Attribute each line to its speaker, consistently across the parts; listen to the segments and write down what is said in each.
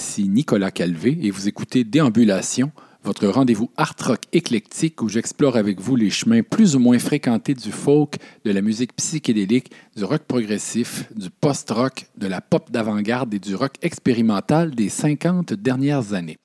Speaker 1: Ici Nicolas Calvé et vous écoutez Déambulation, votre rendez-vous art rock éclectique où j'explore avec vous les chemins plus ou moins fréquentés du folk, de la musique psychédélique, du rock progressif, du post-rock, de la pop d'avant-garde et du rock expérimental des 50 dernières années.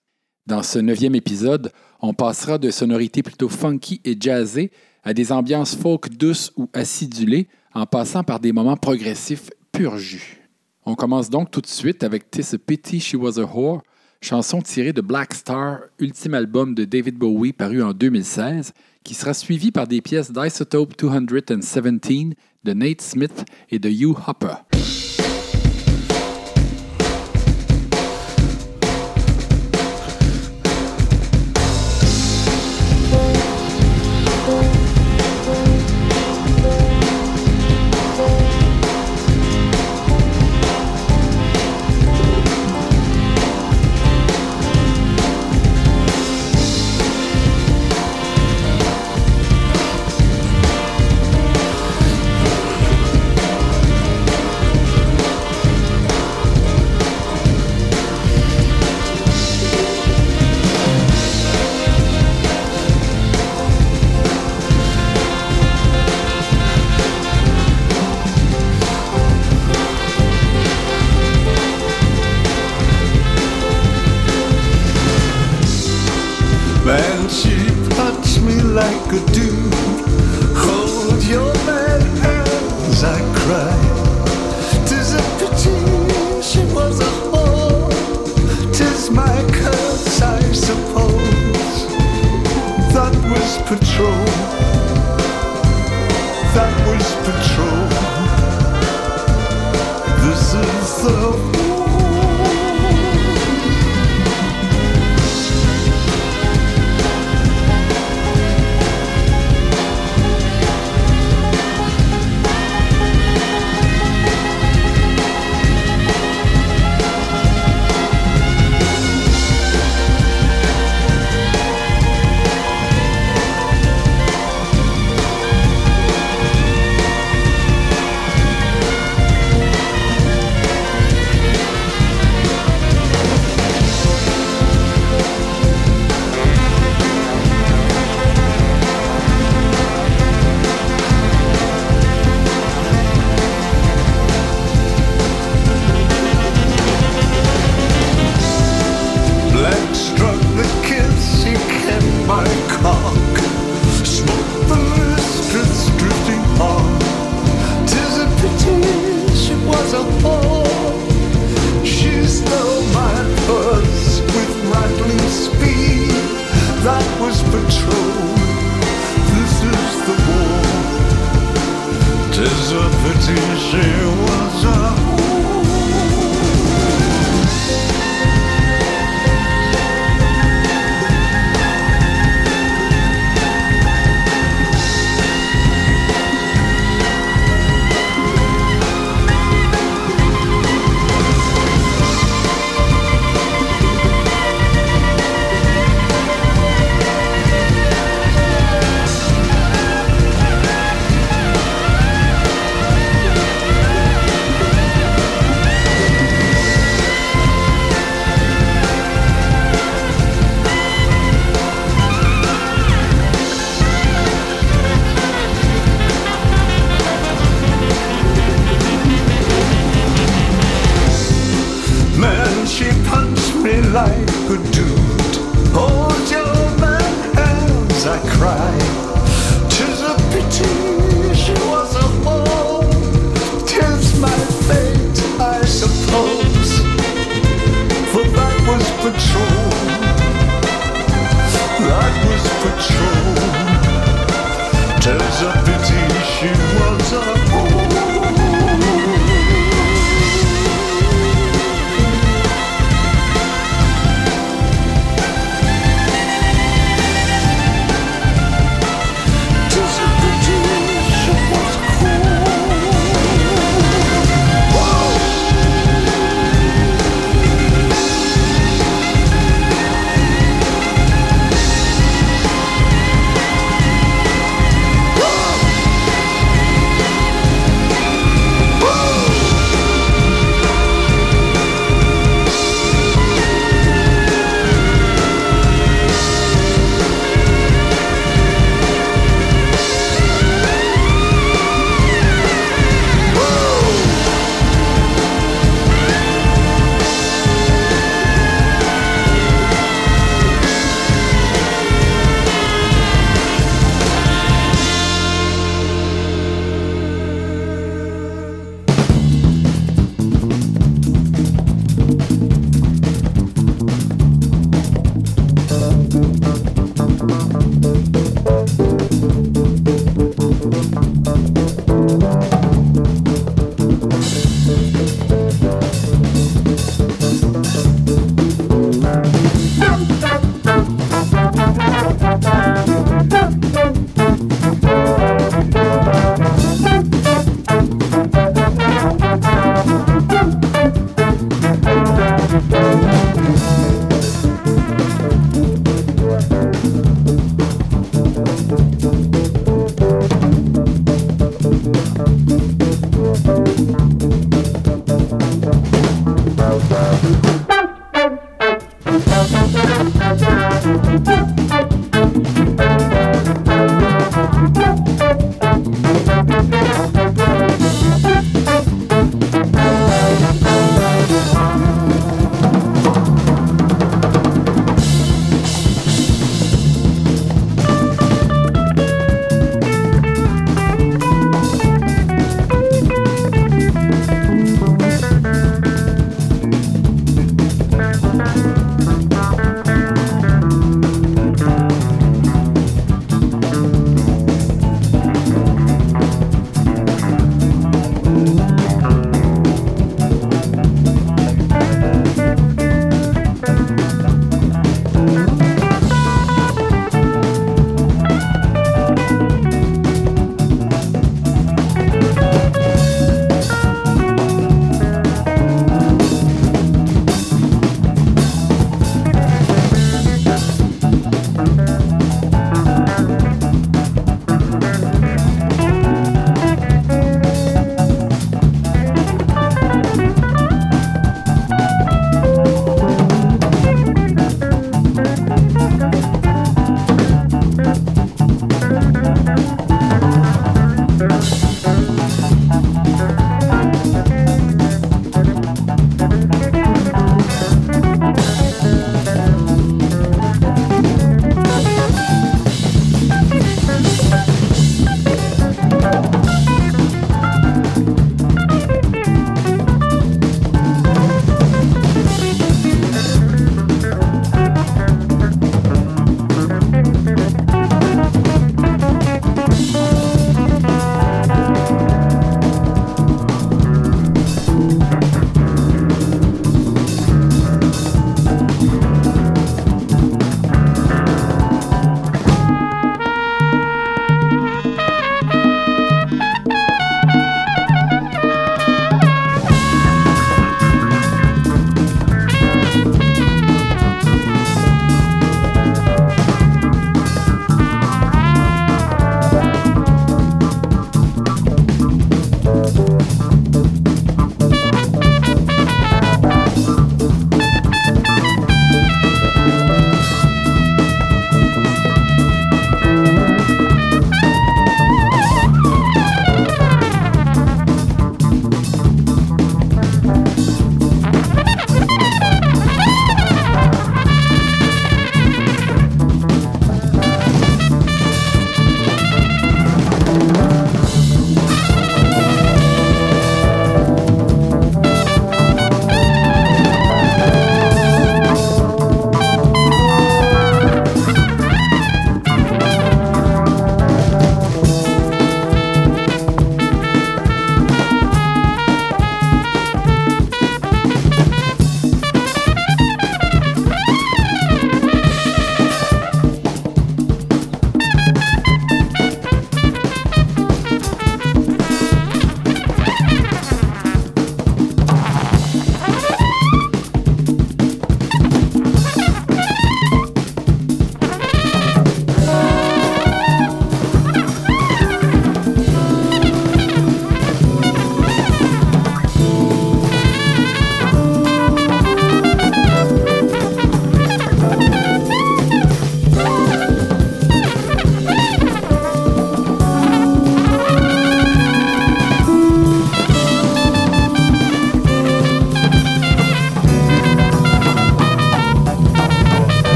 Speaker 1: Dans ce neuvième épisode, on passera de sonorités plutôt funky et jazzées à des ambiances folk douces ou acidulées, en passant par des moments progressifs pur jus. On commence donc tout de suite avec Tis a Pity She Was a Whore, chanson tirée de Black Star, ultime album de David Bowie paru en 2016, qui sera suivi par des pièces d'Isotope 217 de Nate Smith et de Hugh Hopper.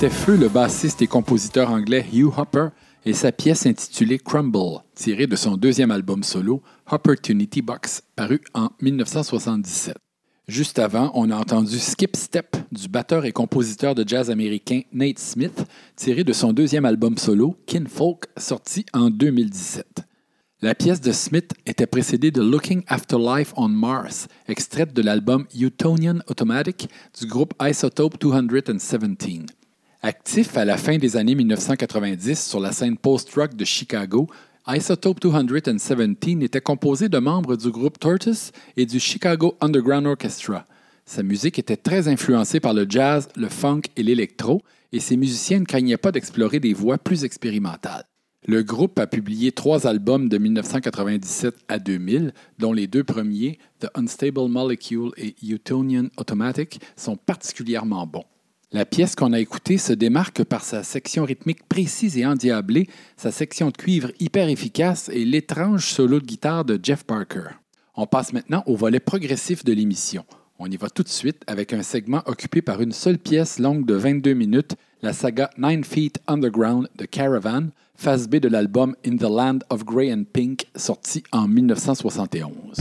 Speaker 1: C'était Feu, le bassiste et compositeur anglais Hugh Hopper, et sa pièce intitulée Crumble, tirée de son deuxième album solo, Opportunity Box, paru en 1977. Juste avant, on a entendu Skip Step du batteur et compositeur de jazz américain Nate Smith, tiré de son deuxième album solo, Kinfolk, sorti en 2017. La pièce de Smith était précédée de Looking After Life on Mars, extraite de l'album Utonian Automatic du groupe Isotope 217. Actif à la fin des années 1990 sur la scène post-rock de Chicago, Isotope 217 était composé de membres du groupe Tortoise et du Chicago Underground Orchestra. Sa musique était très influencée par le jazz, le funk et l'électro, et ses musiciens ne craignaient pas d'explorer des voies plus expérimentales. Le groupe a publié trois albums de 1997 à 2000, dont les deux premiers, The Unstable Molecule et Utonian Automatic, sont particulièrement bons. La pièce qu'on a écoutée se démarque par sa section rythmique précise et endiablée, sa section de cuivre hyper efficace et l'étrange solo de guitare de Jeff Parker. On passe maintenant au volet progressif de l'émission. On y va tout de suite avec un segment occupé par une seule pièce longue de 22 minutes, la saga Nine Feet Underground de Caravan, phase B de l'album In the Land of Grey and Pink, sorti en 1971.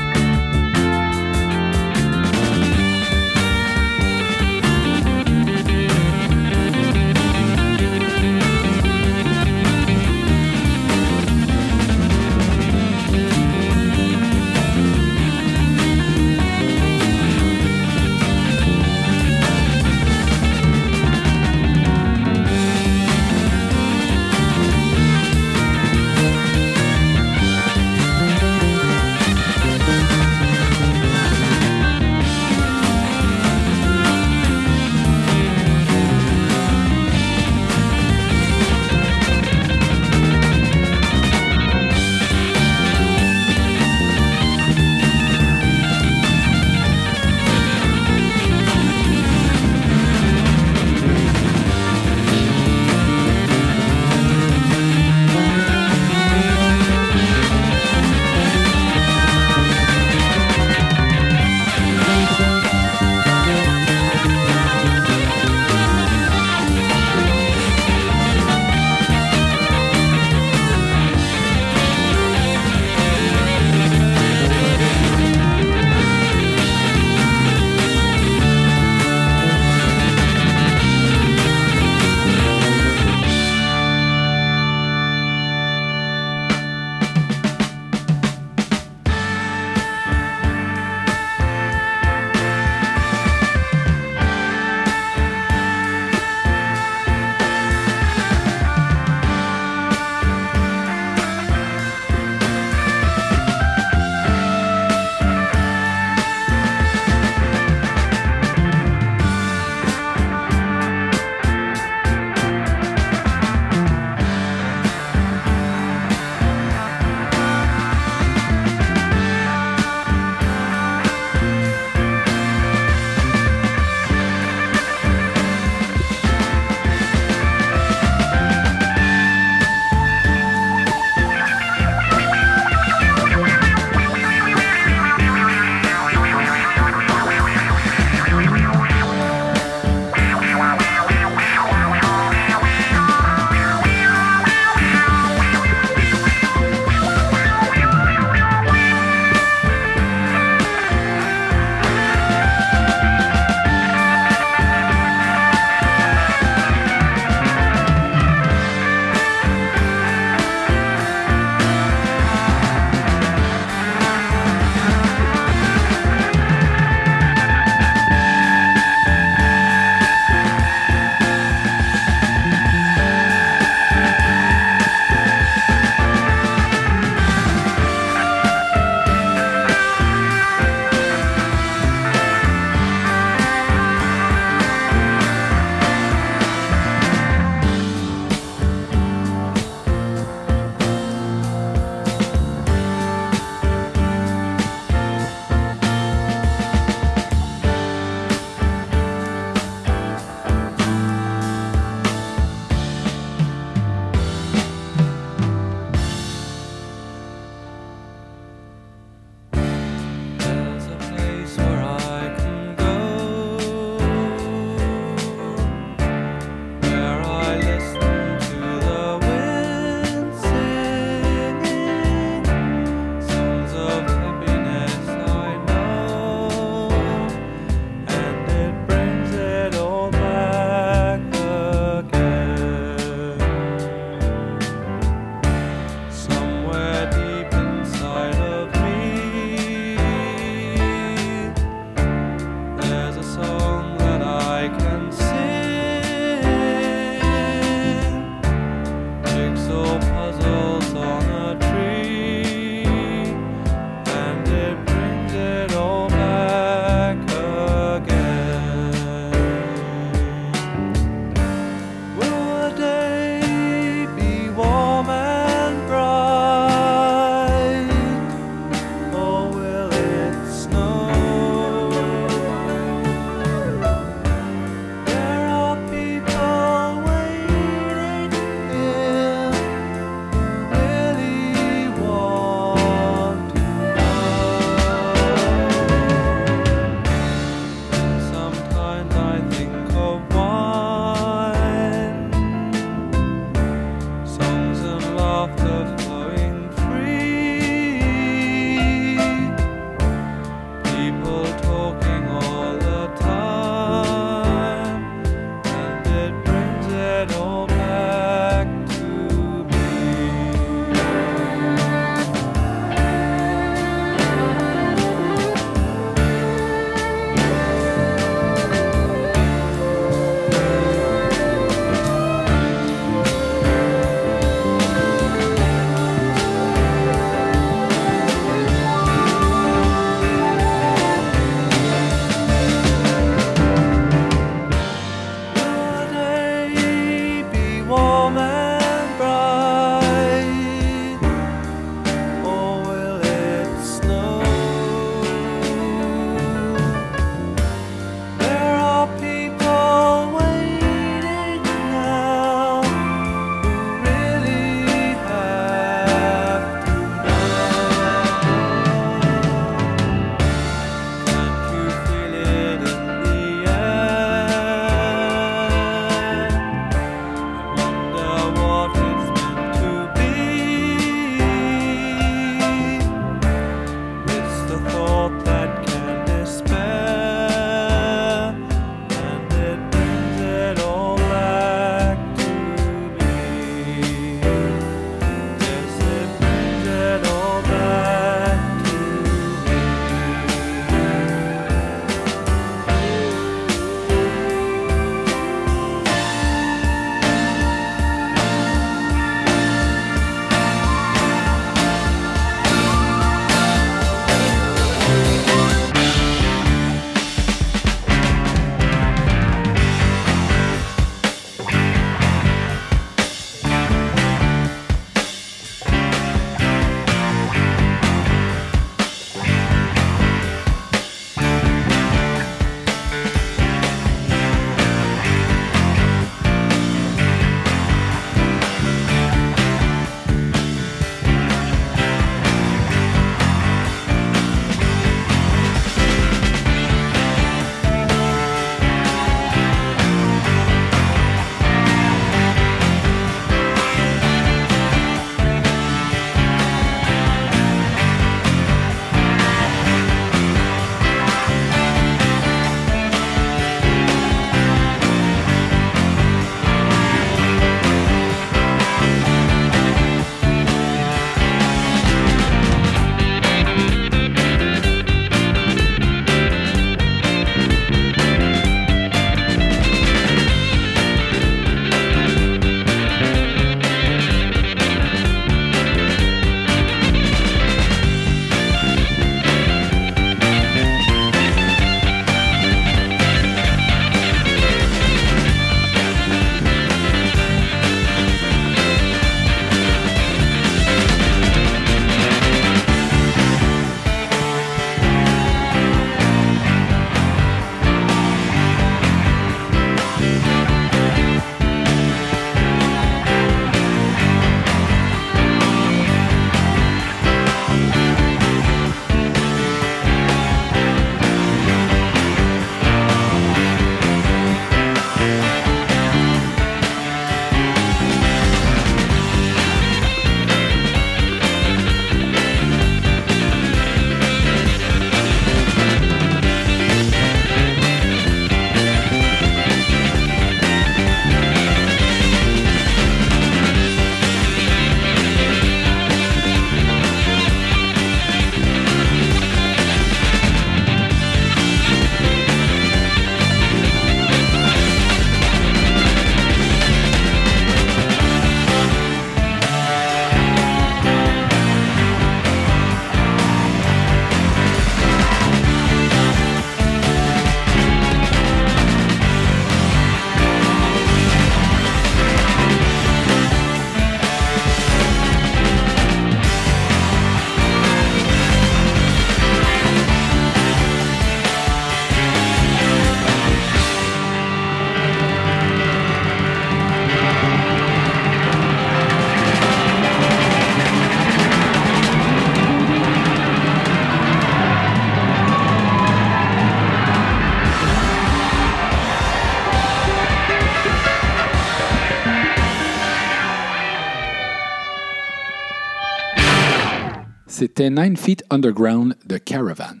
Speaker 1: C'était Nine Feet Underground de Caravan.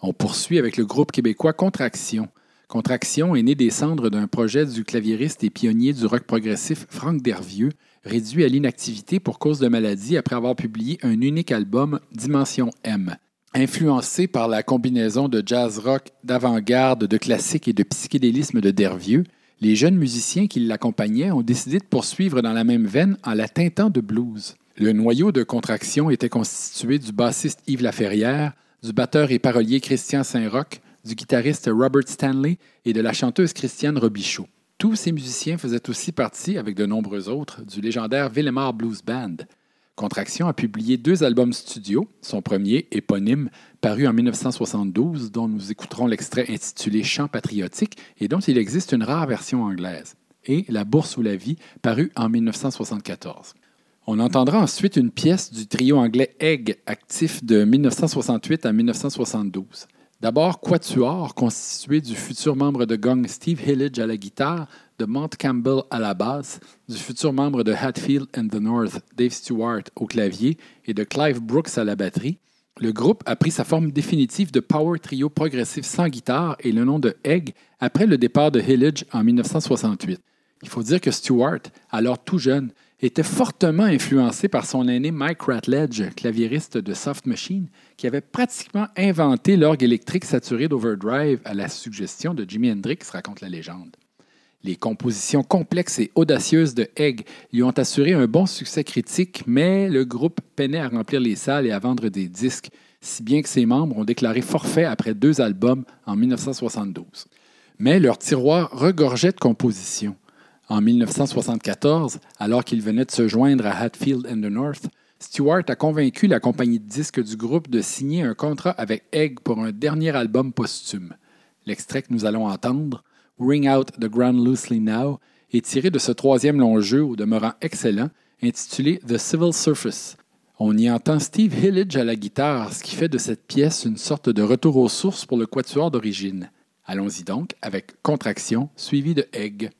Speaker 1: On poursuit avec le groupe québécois Contraction. Contraction est né des cendres d'un projet du claviériste et pionnier du rock progressif Franck Dervieux, réduit à l'inactivité pour cause de maladie après avoir publié un unique album, Dimension M. Influencé par la combinaison de jazz rock, d'avant-garde, de classique et de psychédélisme de Dervieux, les jeunes musiciens qui l'accompagnaient ont décidé de poursuivre dans la même veine en la teintant de blues. Le noyau de contraction était constitué du bassiste Yves Laferrière, du batteur et parolier Christian Saint-Roch, du guitariste Robert Stanley et de la chanteuse Christiane Robichaud. Tous ces musiciens faisaient aussi partie, avec de nombreux autres, du légendaire Villemar Blues Band. Contraction a publié deux albums studio, son premier, éponyme, paru en 1972, dont nous écouterons l'extrait intitulé Chant patriotique et dont il existe une rare version anglaise, et La Bourse ou la vie, paru en 1974. On entendra ensuite une pièce du trio anglais Egg, actif de 1968 à 1972. D'abord, Quatuor, constitué du futur membre de Gong Steve Hillage à la guitare, de Mont Campbell à la basse, du futur membre de Hatfield and the North, Dave Stewart, au clavier, et de Clive Brooks à la batterie, le groupe a pris sa forme définitive de power trio progressif sans guitare et le nom de Egg après le départ de Hillage en 1968. Il faut dire que Stewart, alors tout jeune, était fortement influencé par son aîné Mike Ratledge, claviériste de Soft Machine, qui avait pratiquement inventé l'orgue électrique saturé d'Overdrive à la suggestion de Jimi Hendrix, raconte la légende. Les compositions complexes et audacieuses de Egg lui ont assuré un bon succès critique, mais le groupe peinait à remplir les salles et à vendre des disques, si bien que ses membres ont déclaré forfait après deux albums en 1972. Mais leur tiroir regorgeait de compositions. En 1974, alors qu'il venait de se joindre à Hatfield and the North, Stewart a convaincu la compagnie de disques du groupe de signer un contrat avec Egg pour un dernier album posthume. L'extrait que nous allons entendre, Ring Out the Ground Loosely Now, est tiré de ce troisième long jeu au demeurant excellent, intitulé The Civil Surface. On y entend Steve Hillage à la guitare, ce qui fait de cette pièce une sorte de retour aux sources pour le quatuor d'origine. Allons-y donc avec Contraction, suivi de Egg.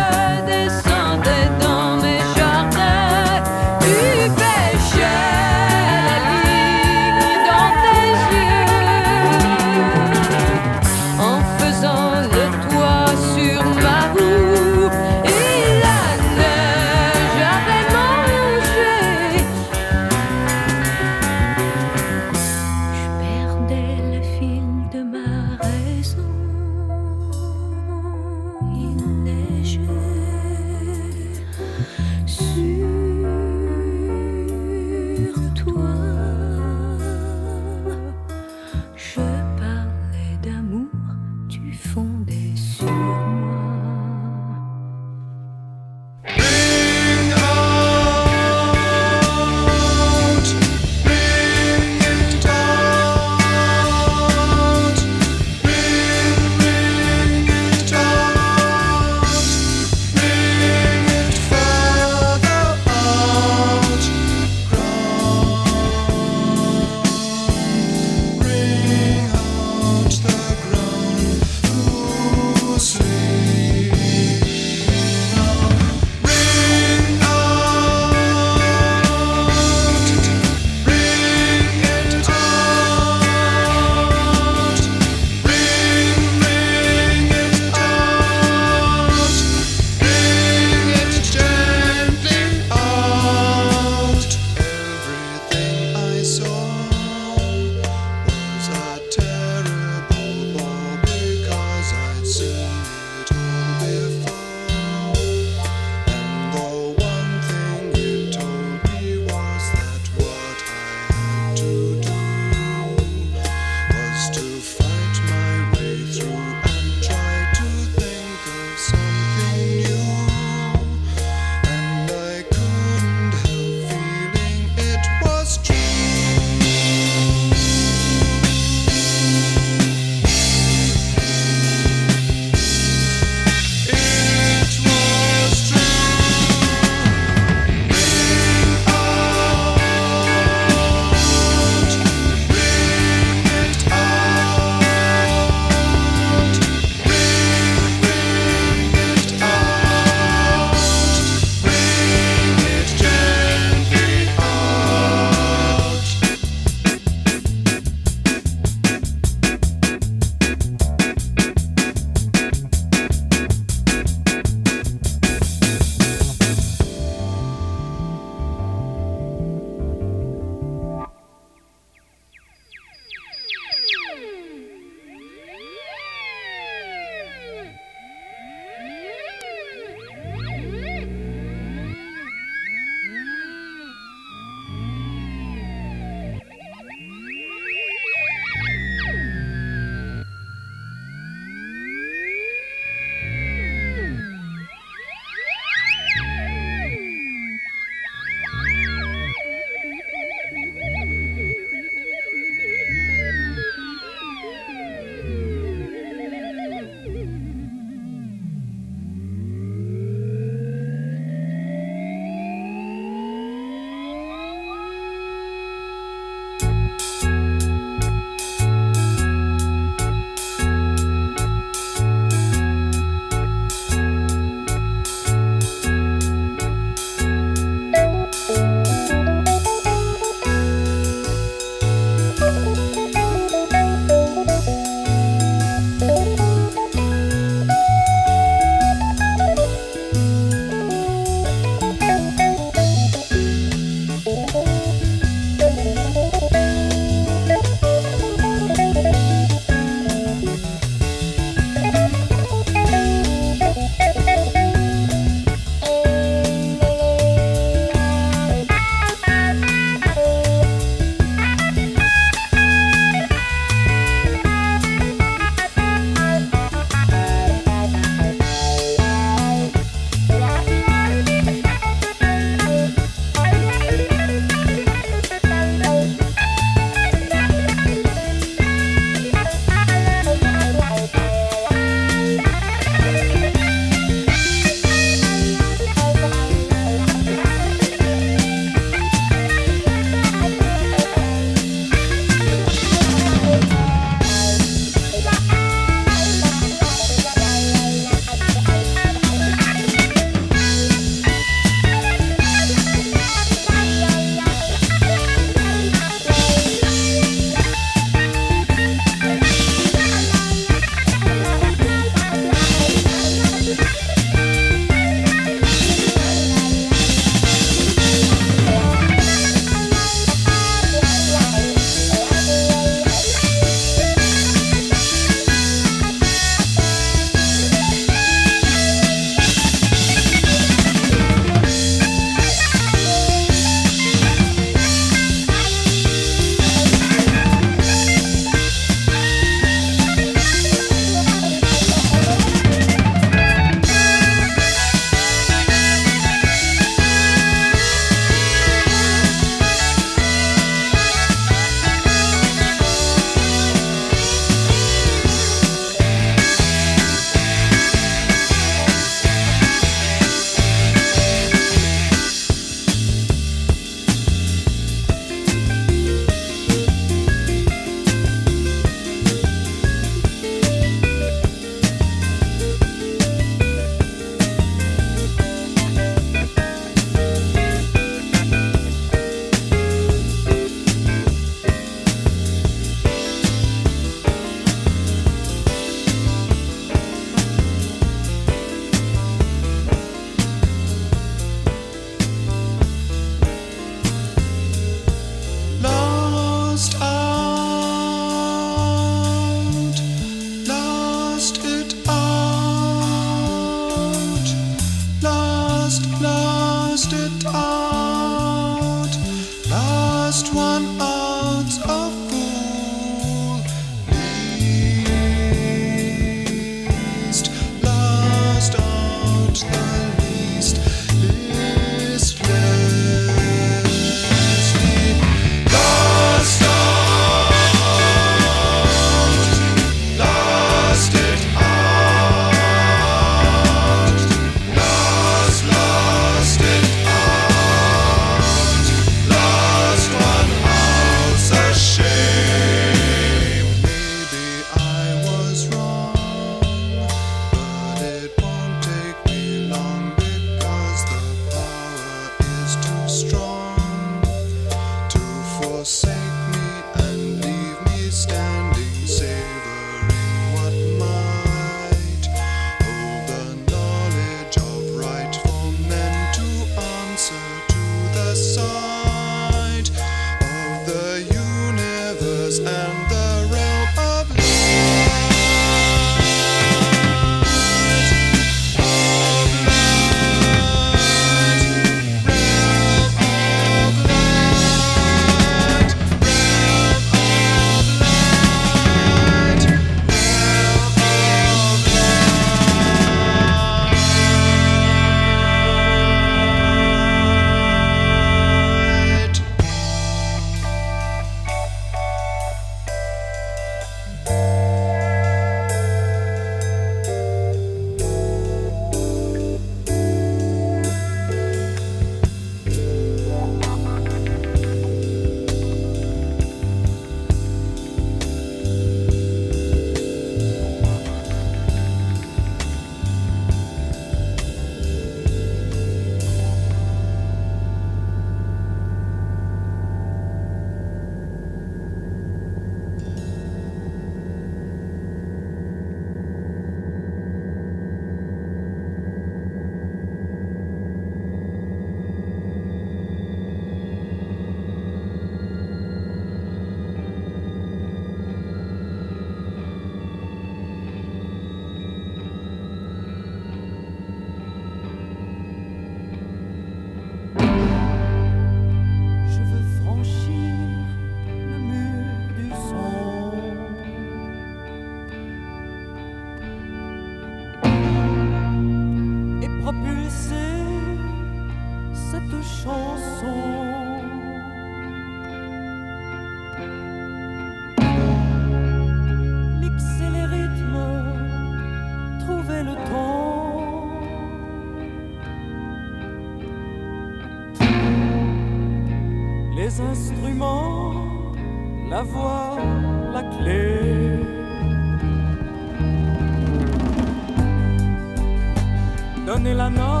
Speaker 2: Donnez la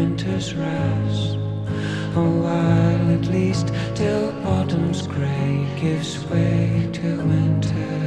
Speaker 3: winter's rest. A while at least till autumn's grey gives way to
Speaker 4: winter.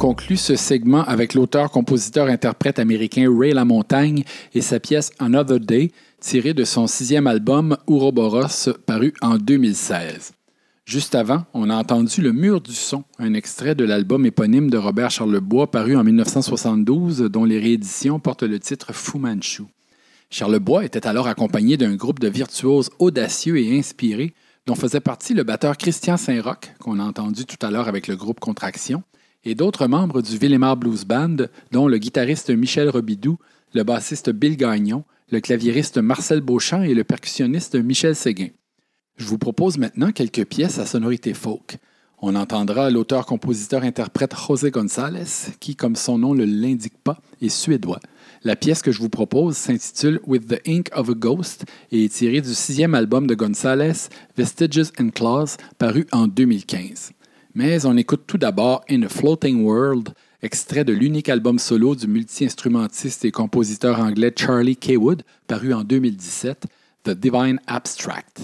Speaker 4: conclut ce segment avec l'auteur-compositeur-interprète américain Ray LaMontagne et sa pièce Another Day, tirée de son sixième album Ouroboros, paru en 2016. Juste avant, on a entendu Le Mur du Son, un extrait de l'album éponyme de Robert Charlebois paru en 1972, dont les rééditions portent le titre Fu Manchu. Charlebois était alors accompagné d'un groupe de virtuoses audacieux et inspirés, dont faisait partie le batteur Christian Saint-Roch, qu'on a entendu tout à l'heure avec le groupe Contraction, et d'autres membres du Villemar Blues Band, dont le guitariste Michel Robidoux, le bassiste Bill Gagnon, le claviériste Marcel Beauchamp et le percussionniste Michel Séguin.
Speaker 1: Je vous propose maintenant quelques pièces à sonorité folk. On entendra l'auteur-compositeur-interprète José González, qui, comme son nom ne l'indique pas, est suédois. La pièce que je vous propose s'intitule With the Ink of a Ghost et est tirée du sixième album de González, Vestiges and Claws, paru en 2015. Mais on écoute tout d'abord In a Floating World, extrait de l'unique album solo du multi-instrumentiste et compositeur anglais Charlie Kaywood, paru en 2017, The Divine Abstract.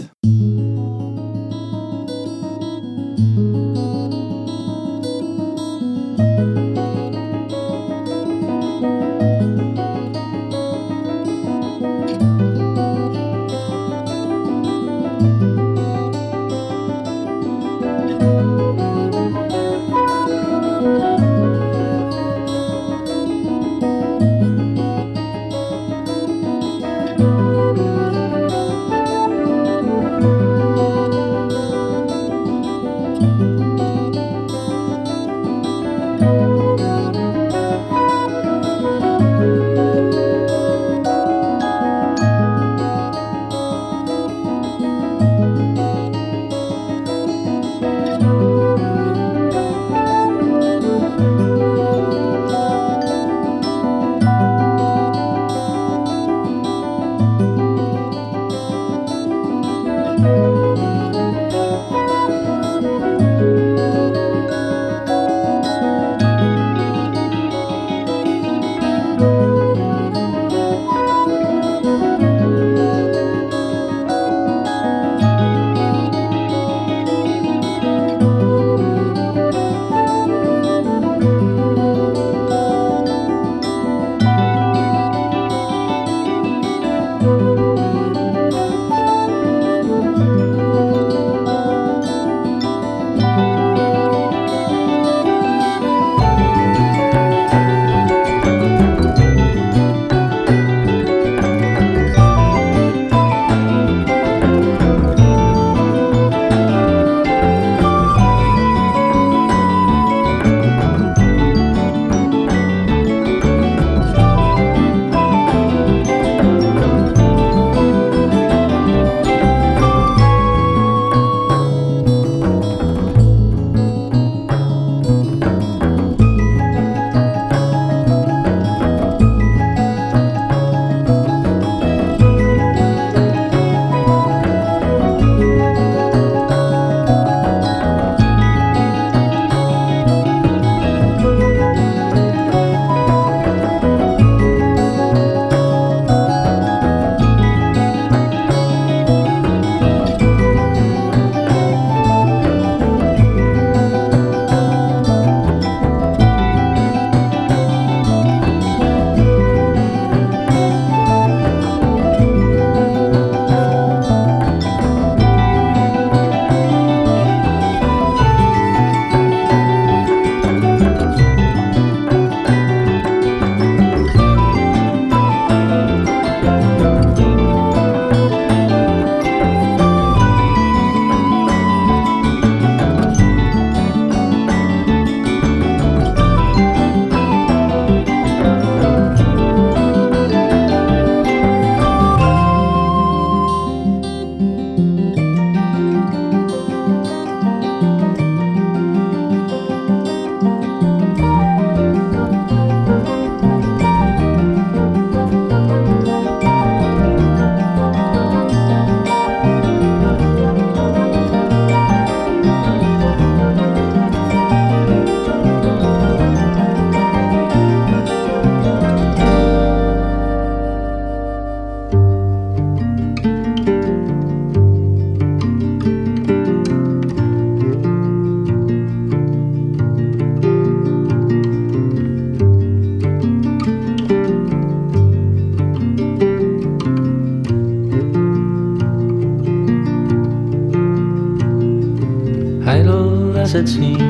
Speaker 5: necessity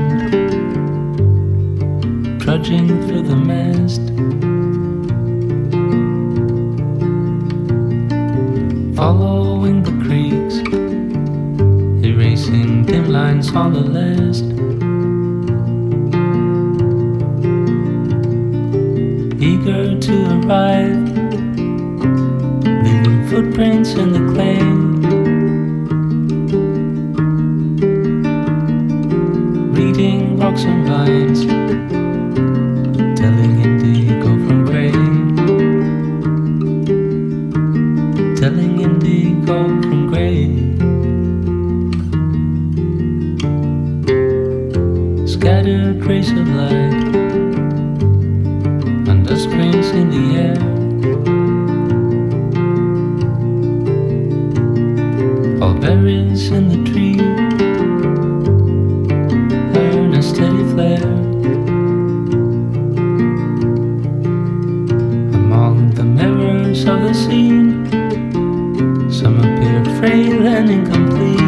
Speaker 5: incomplete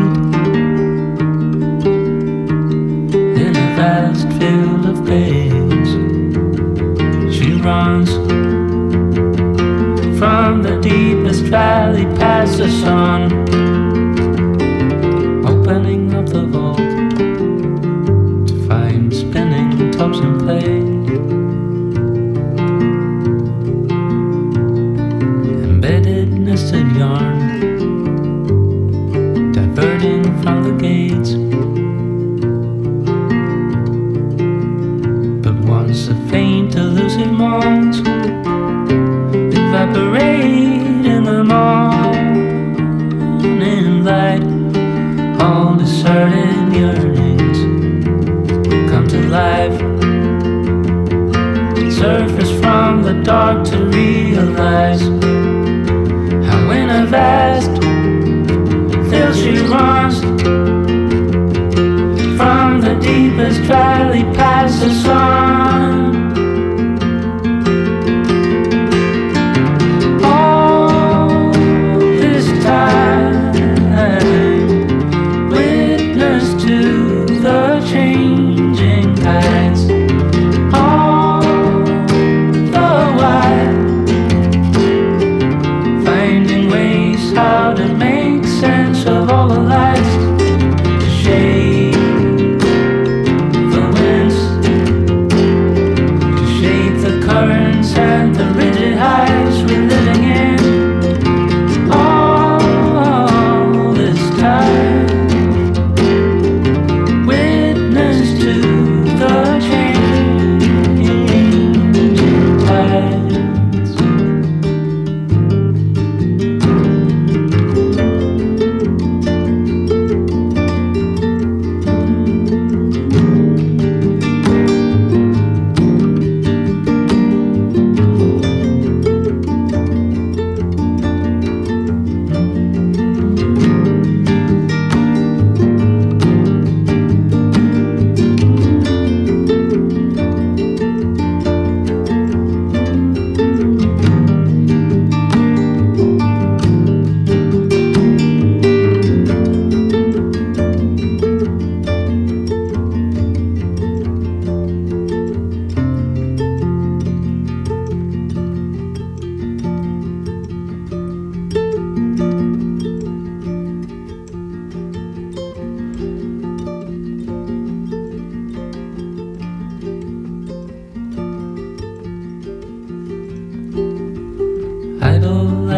Speaker 5: in a vast field of babes. She runs from the deepest valley past the sun, opening up the vault to find spinning tops and plates.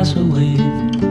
Speaker 5: pass away.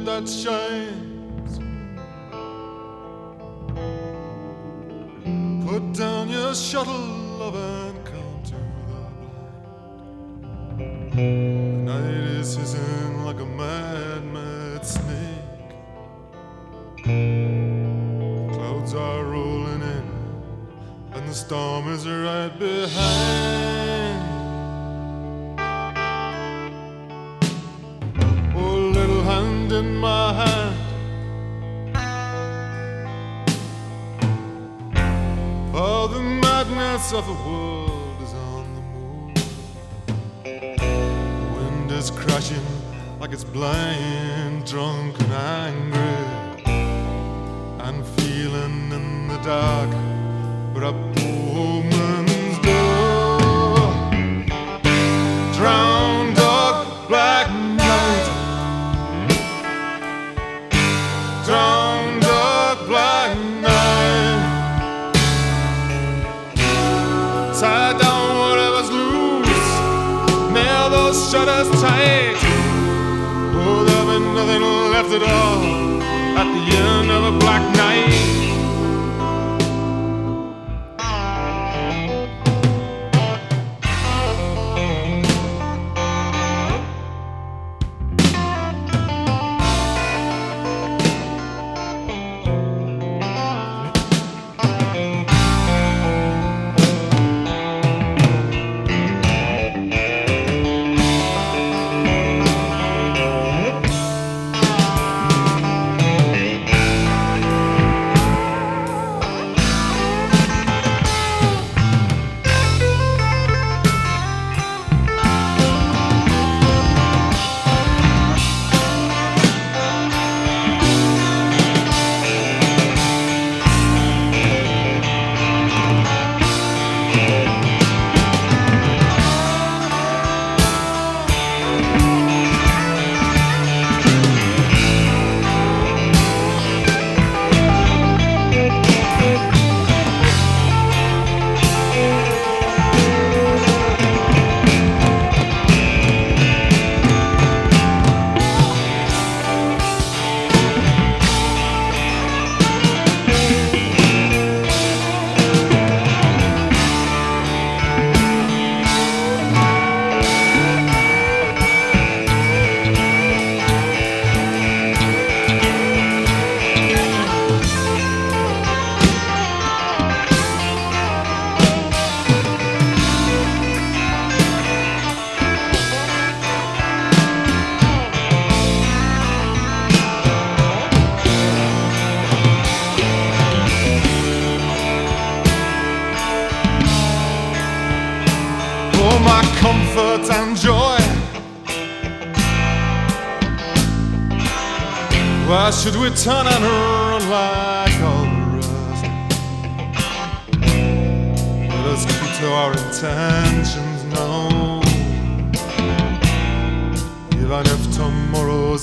Speaker 6: Light that shines. Put down your shuttle, love, and come to the blind. The night is hissing like a mad, mad snake. The clouds are rolling in, and the storm is right behind. Of the world is on the move. The wind is crashing like it's blind, drunk, Why should we turn and run like all the rest? Let us keep to our intentions now. Even if tomorrow's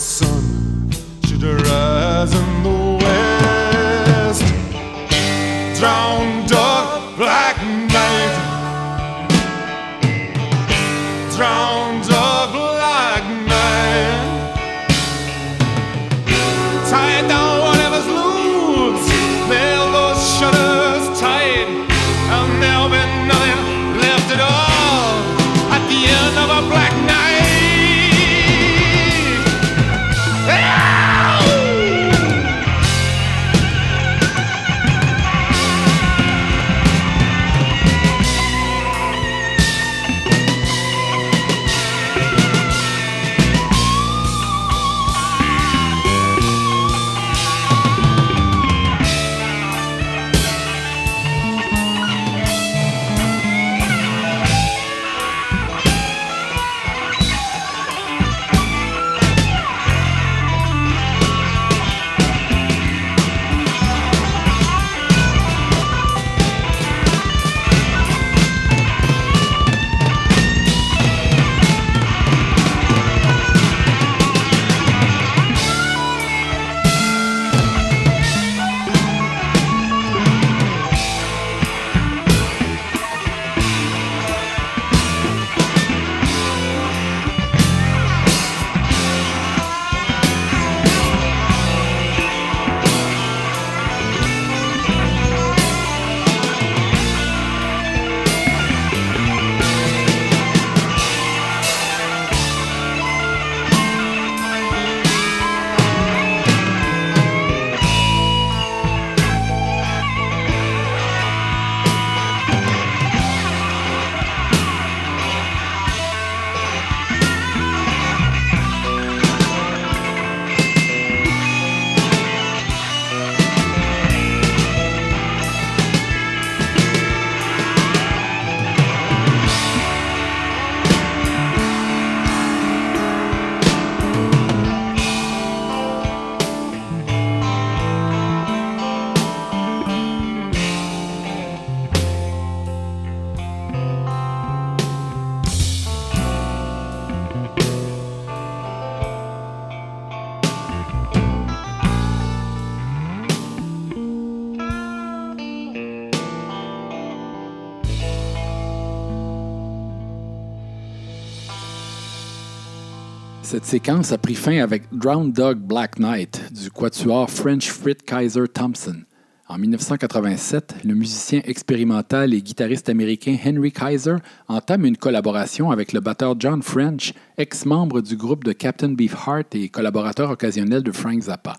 Speaker 1: Cette séquence a pris fin avec Drowned Dog Black Knight du quatuor French Frit Kaiser Thompson. En 1987, le musicien expérimental et guitariste américain Henry Kaiser entame une collaboration avec le batteur John French, ex-membre du groupe de Captain Beefheart et collaborateur occasionnel de Frank Zappa.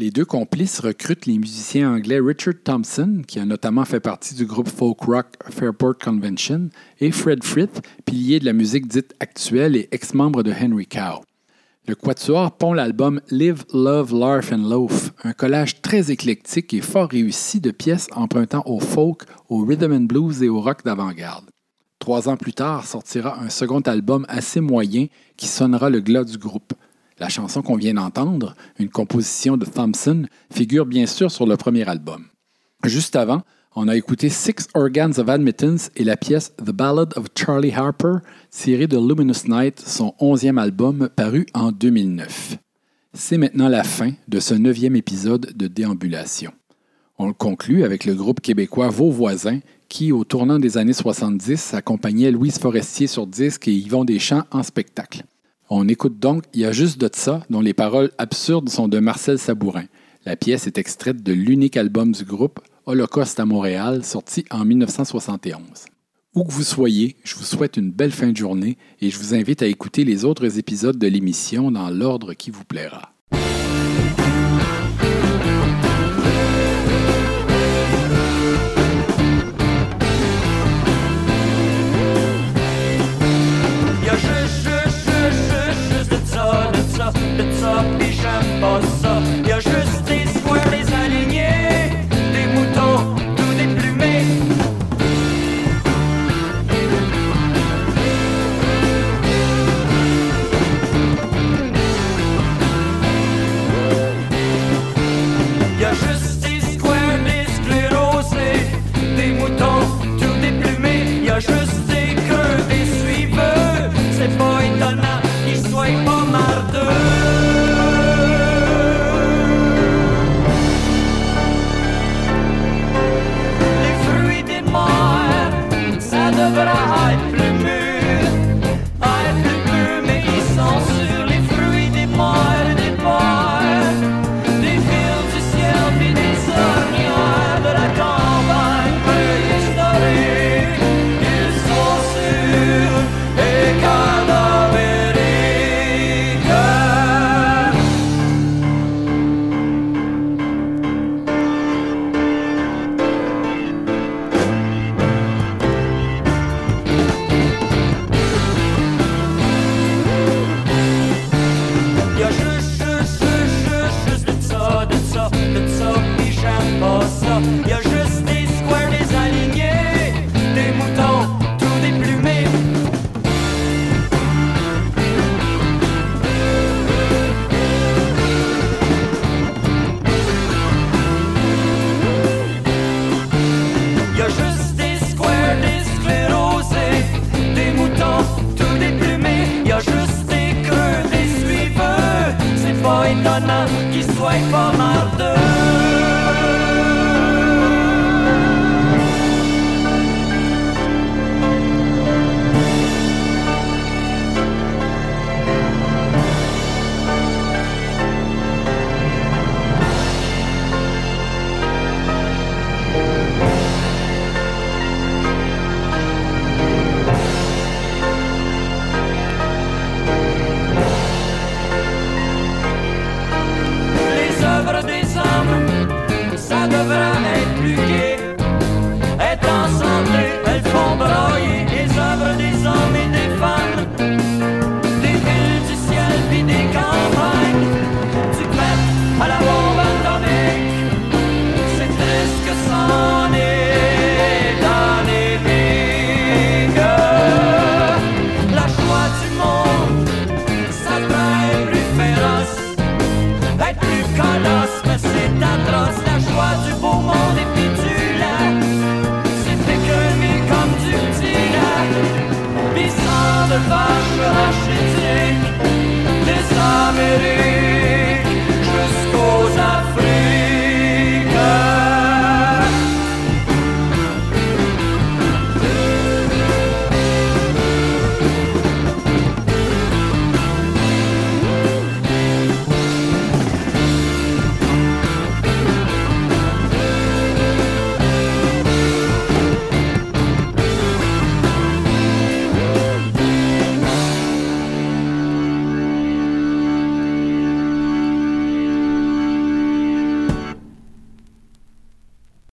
Speaker 1: Les deux complices recrutent les musiciens anglais Richard Thompson, qui a notamment fait partie du groupe folk rock Fairport Convention, et Fred Frith, pilier de la musique dite actuelle et ex-membre de Henry Cow. Le Quatuor pond l'album Live, Love, Laugh and Loaf, un collage très éclectique et fort réussi de pièces empruntant au folk, au rhythm and blues et au rock d'avant-garde. Trois ans plus tard sortira un second album assez moyen qui sonnera le glas du groupe. La chanson qu'on vient d'entendre, une composition de Thompson, figure bien sûr sur le premier album. Juste avant, on a écouté Six Organs of Admittance et la pièce The Ballad of Charlie Harper, tirée de Luminous Night, son onzième album paru en 2009. C'est maintenant la fin de ce neuvième épisode de Déambulation. On le conclut avec le groupe québécois Vos Voisins, qui, au tournant des années 70, accompagnait Louise Forestier sur disque et Yvon Deschamps en spectacle. On écoute donc Il y a juste de ça, dont les paroles absurdes sont de Marcel Sabourin. La pièce est extraite de l'unique album du groupe, Holocauste à Montréal, sorti en 1971. Où que vous soyez, je vous souhaite une belle fin de journée et je vous invite à écouter les autres épisodes de l'émission dans l'ordre qui vous plaira. bezog die Shampoos I.